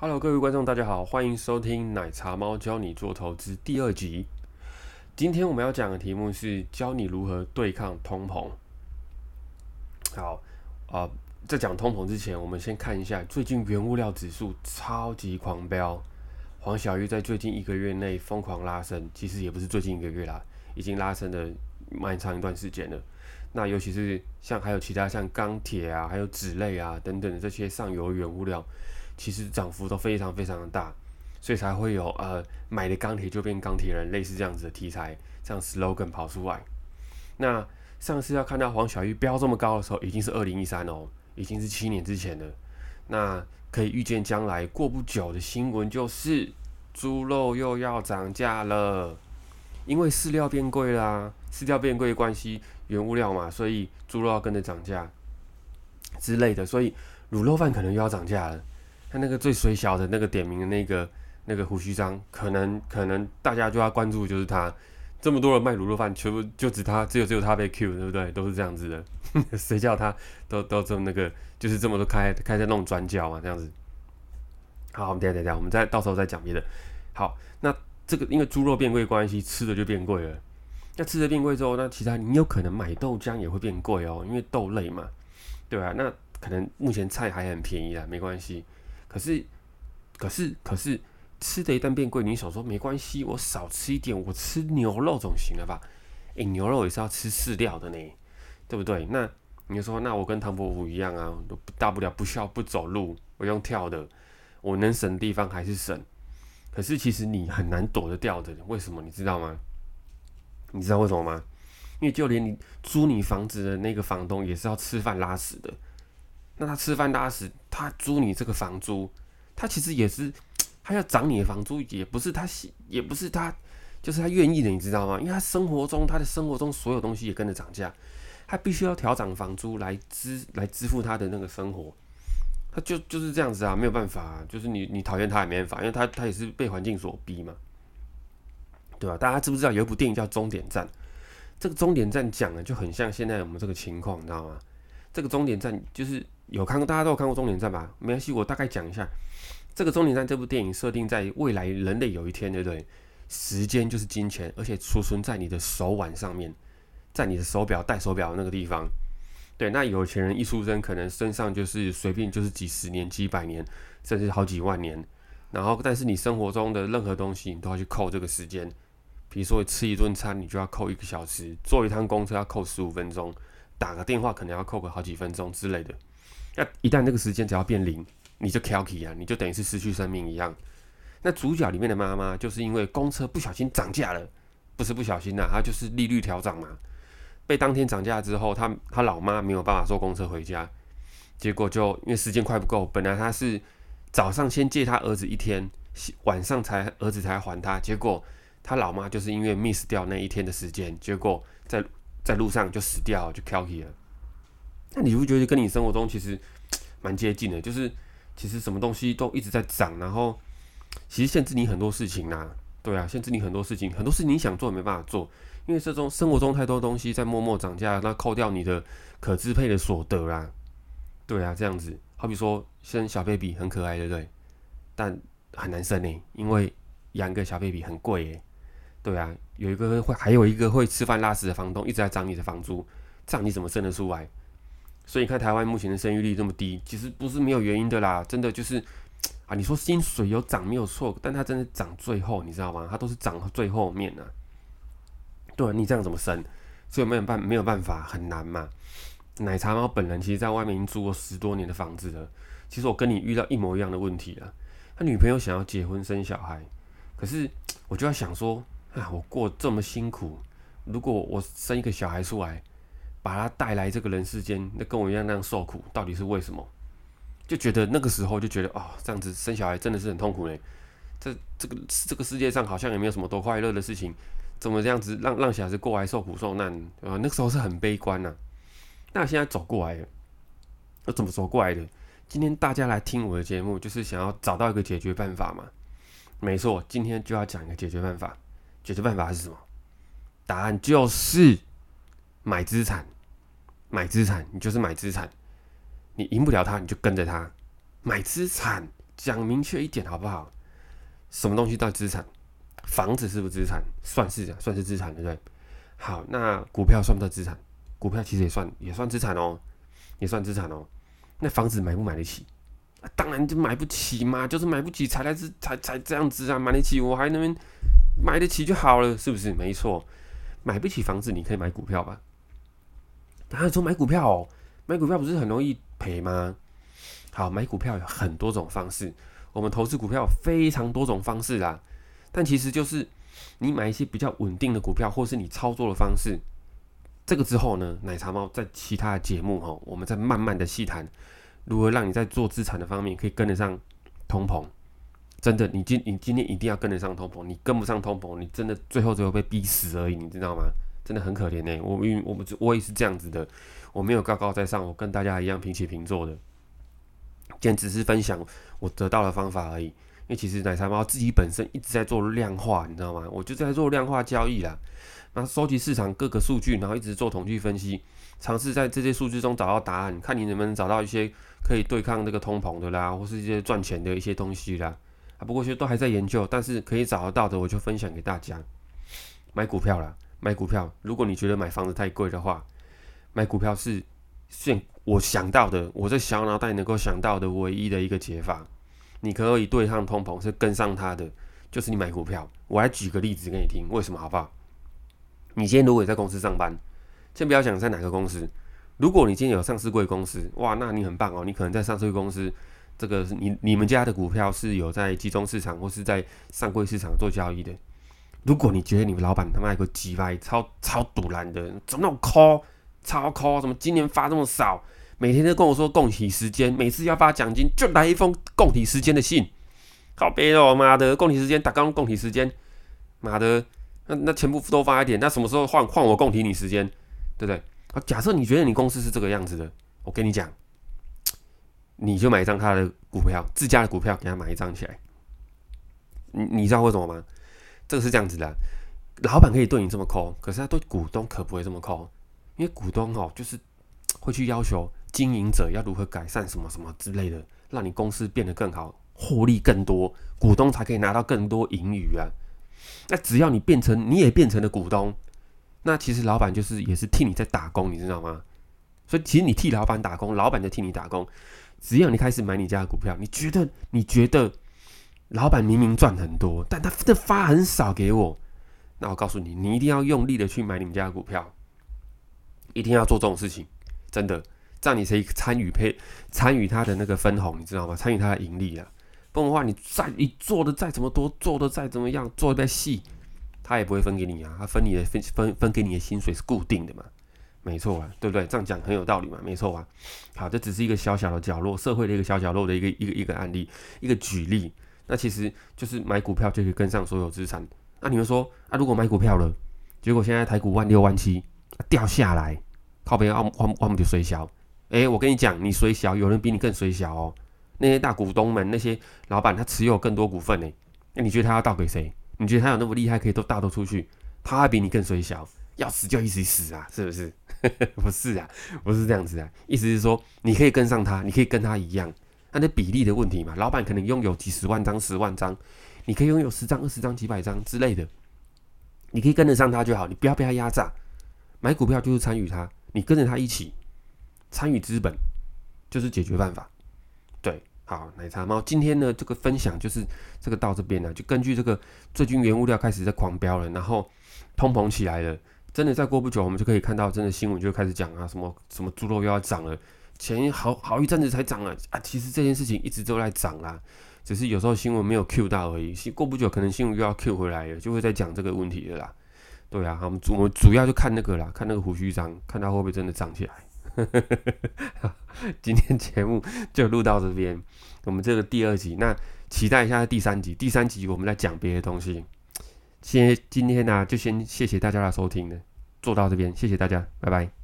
Hello，各位观众，大家好，欢迎收听奶茶猫教你做投资第二集。今天我们要讲的题目是教你如何对抗通膨。好啊，在讲通膨之前，我们先看一下最近原物料指数超级狂飙。黄小玉在最近一个月内疯狂拉升，其实也不是最近一个月啦，已经拉升了蛮长一段时间了。那尤其是像还有其他像钢铁啊，还有纸类啊等等的这些上游原物料。其实涨幅都非常非常的大，所以才会有呃买的钢铁就变钢铁人类似这样子的题材，这样 slogan 跑出来。那上次要看到黄小玉飙这么高的时候，已经是二零一三哦，已经是七年之前了。那可以预见将来过不久的新闻就是猪肉又要涨价了，因为饲料变贵啦，饲料变贵的关系，原物料嘛，所以猪肉要跟着涨价之类的，所以卤肉饭可能又要涨价了。他那个最水小的那个点名的那个那个胡须章，可能可能大家就要关注就是他，这么多人卖卤肉饭，全部就只他只有只有他被 Q，对不对？都是这样子的，谁叫他都都这么那个，就是这么多开开在那种转角啊，这样子。好，我们等下等下，我们再到时候再讲别的。好，那这个因为猪肉变贵关系，吃的就变贵了。那吃的变贵之后，那其他你有可能买豆浆也会变贵哦，因为豆类嘛，对吧？那可能目前菜还很便宜啊，没关系。可是，可是，可是，吃的一旦变贵，你想说没关系，我少吃一点，我吃牛肉总行了吧？诶，牛肉也是要吃饲料的呢，对不对？那你说，那我跟唐伯虎一样啊，大不了不需要不走路，我用跳的，我能省地方还是省。可是其实你很难躲得掉的，为什么？你知道吗？你知道为什么吗？因为就连你租你房子的那个房东也是要吃饭拉屎的。那他吃饭拉屎，他租你这个房租，他其实也是，他要涨你的房租，也不是他也不是他，就是他愿意的，你知道吗？因为他生活中，他的生活中所有东西也跟着涨价，他必须要调涨房租来支来支付他的那个生活，他就就是这样子啊，没有办法，就是你你讨厌他也没办法，因为他他也是被环境所逼嘛，对吧？大家知不知道有一部电影叫《终点站》？这个终点站讲的就很像现在我们这个情况，你知道吗？这个终点站就是有看过，大家都有看过终点站吧？没关系，我大概讲一下。这个终点站这部电影设定在未来人类有一天，对不对？时间就是金钱，而且储存在你的手腕上面，在你的手表戴手表那个地方。对，那有钱人一出生，可能身上就是随便就是几十年、几百年，甚至好几万年。然后，但是你生活中的任何东西，你都要去扣这个时间。比如说吃一顿餐，你就要扣一个小时；坐一趟公车要扣十五分钟。打个电话可能要扣个好几分钟之类的，那一旦那个时间只要变零，你就 calky 啊，你就等于是失去生命一样。那主角里面的妈妈就是因为公车不小心涨价了，不是不小心呐，她就是利率调涨嘛。被当天涨价之后，她她老妈没有办法坐公车回家，结果就因为时间快不够，本来她是早上先借她儿子一天，晚上才儿子才还她，结果她老妈就是因为 miss 掉那一天的时间，结果在。在路上就死掉，就 k i 了。那你不觉得跟你生活中其实 蛮接近的？就是其实什么东西都一直在涨，然后其实限制你很多事情呐。对啊，限制你很多事情，很多事情你想做也没办法做，因为这种生活中太多东西在默默涨价，那扣掉你的可支配的所得啦。对啊，这样子，好比说生小 baby 很可爱，对不对？但很难生呢，因为养个小 baby 很贵诶。对啊，有一个会，还有一个会吃饭拉屎的房东一直在涨你的房租，这样你怎么生得出来？所以你看台湾目前的生育率这么低，其实不是没有原因的啦，真的就是啊，你说薪水有涨没有错，但它真的涨最后，你知道吗？它都是涨最后面呢。对，你这样怎么生？所以没有办没有办法，很难嘛。奶茶猫本人其实在外面已经住过十多年的房子了，其实我跟你遇到一模一样的问题了。他女朋友想要结婚生小孩，可是我就要想说。啊，我过这么辛苦，如果我生一个小孩出来，把他带来这个人世间，那跟我一样那样受苦，到底是为什么？就觉得那个时候就觉得哦，这样子生小孩真的是很痛苦嘞。这这个这个世界上好像也没有什么多快乐的事情，怎么这样子让让小孩子过来受苦受难？啊，那个时候是很悲观呐。那现在走过来了，我怎么走过来的？今天大家来听我的节目，就是想要找到一个解决办法嘛。没错，今天就要讲一个解决办法。解决办法是什么？答案就是买资产，买资产，你就是买资产。你赢不了他，你就跟着他买资产，讲明确一点好不好？什么东西叫资产？房子是不是资产？算是算是资产，对不对？好，那股票算不算资产？股票其实也算也算资产哦，也算资产哦。那房子买不买得起？当然就买不起嘛，就是买不起才来这才才这样子啊，买得起我还能买得起就好了，是不是？没错，买不起房子你可以买股票吧？当然说买股票哦，买股票不是很容易赔吗？好，买股票有很多种方式，我们投资股票非常多种方式啦。但其实就是你买一些比较稳定的股票，或是你操作的方式。这个之后呢，奶茶猫在其他的节目哈，我们再慢慢的细谈。如何让你在做资产的方面可以跟得上通膨？真的，你今你今天一定要跟得上通膨，你跟不上通膨，你真的最后只会被逼死而已，你知道吗？真的很可怜呢。我因为我们我也是这样子的，我没有高高在上，我跟大家一样平起平坐的，今天只是分享我得到的方法而已。因为其实奶茶猫自己本身一直在做量化，你知道吗？我就在做量化交易啦，那收集市场各个数据，然后一直做统计分析，尝试在这些数据中找到答案，看你能不能找到一些。可以对抗这个通膨的啦，或是一些赚钱的一些东西啦，啊，不过其实都还在研究，但是可以找得到的，我就分享给大家。买股票啦，买股票，如果你觉得买房子太贵的话，买股票是现我想到的，我在小脑袋能够想到的唯一的一个解法。你可以对抗通膨，是跟上它的，就是你买股票。我来举个例子给你听，为什么好不好？你今天如果在公司上班，先不要讲在哪个公司。如果你今天有上市贵公司，哇，那你很棒哦。你可能在上市贵公司，这个是你你们家的股票是有在集中市场或是在上柜市场做交易的。如果你觉得你们老板他妈有个鸡歪超超堵拦的，怎么那么抠，超抠，怎么今年发这么少？每天都跟我说供体时间，每次要发奖金就来一封供体时间的信，靠别哦，妈的，供体时间打刚供体时间，妈的，那那全部多发一点，那什么时候换换我供体你时间，对不对？啊，假设你觉得你公司是这个样子的，我跟你讲，你就买一张他的股票，自家的股票，给他买一张起来。你你知道为什么吗？这个是这样子的，老板可以对你这么抠，可是他对股东可不会这么抠，因为股东哦，就是会去要求经营者要如何改善什么什么之类的，让你公司变得更好，获利更多，股东才可以拿到更多盈余啊。那只要你变成，你也变成了股东。那其实老板就是也是替你在打工，你知道吗？所以其实你替老板打工，老板在替你打工。只要你开始买你家的股票，你觉得你觉得老板明明赚很多，但他的发很少给我，那我告诉你，你一定要用力的去买你们家的股票，一定要做这种事情，真的，这样你可以参与配参与他的那个分红，你知道吗？参与他的盈利啊。不然的话，你再你做的再怎么多，做的再怎么样，做的再细。他也不会分给你啊，他分你的分分分给你的薪水是固定的嘛，没错啊，对不对？这样讲很有道理嘛，没错啊。好，这只是一个小小的角落，社会的一个小角落的一个一个一个案例，一个举例。那其实就是买股票就可以跟上所有资产。那你们说啊，如果买股票了，结果现在台股万六万七掉下来，靠边，我我我们就衰小。哎，我跟你讲，你衰小，有人比你更衰小哦。那些大股东们，那些老板，他持有更多股份呢。那你觉得他要倒给谁？你觉得他有那么厉害，可以都大都出去？他还比你更衰小，要死就一起死啊，是不是？不是啊，不是这样子啊。意思是说，你可以跟上他，你可以跟他一样，那那比例的问题嘛。老板可能拥有几十万张、十万张，你可以拥有十张、二十张、几百张之类的，你可以跟得上他就好，你不要被他压榨。买股票就是参与他，你跟着他一起参与资本，就是解决办法。对。好，奶茶猫，今天呢这个分享就是这个到这边呢，就根据这个最近原物料开始在狂飙了，然后通膨起来了，真的再过不久我们就可以看到真的新闻就开始讲啊，什么什么猪肉又要涨了，前好好一阵子才涨了啊，其实这件事情一直都在涨啦，只是有时候新闻没有 Q 到而已，过不久可能新闻又要 Q 回来了，就会再讲这个问题了啦。对啊，我们主我们主要就看那个啦，看那个胡须章，看它会不会真的涨起来。今天节目就录到这边，我们这个第二集，那期待一下第三集。第三集我们来讲别的东西。先今天呢，就先谢谢大家的收听了，做到这边，谢谢大家，拜拜。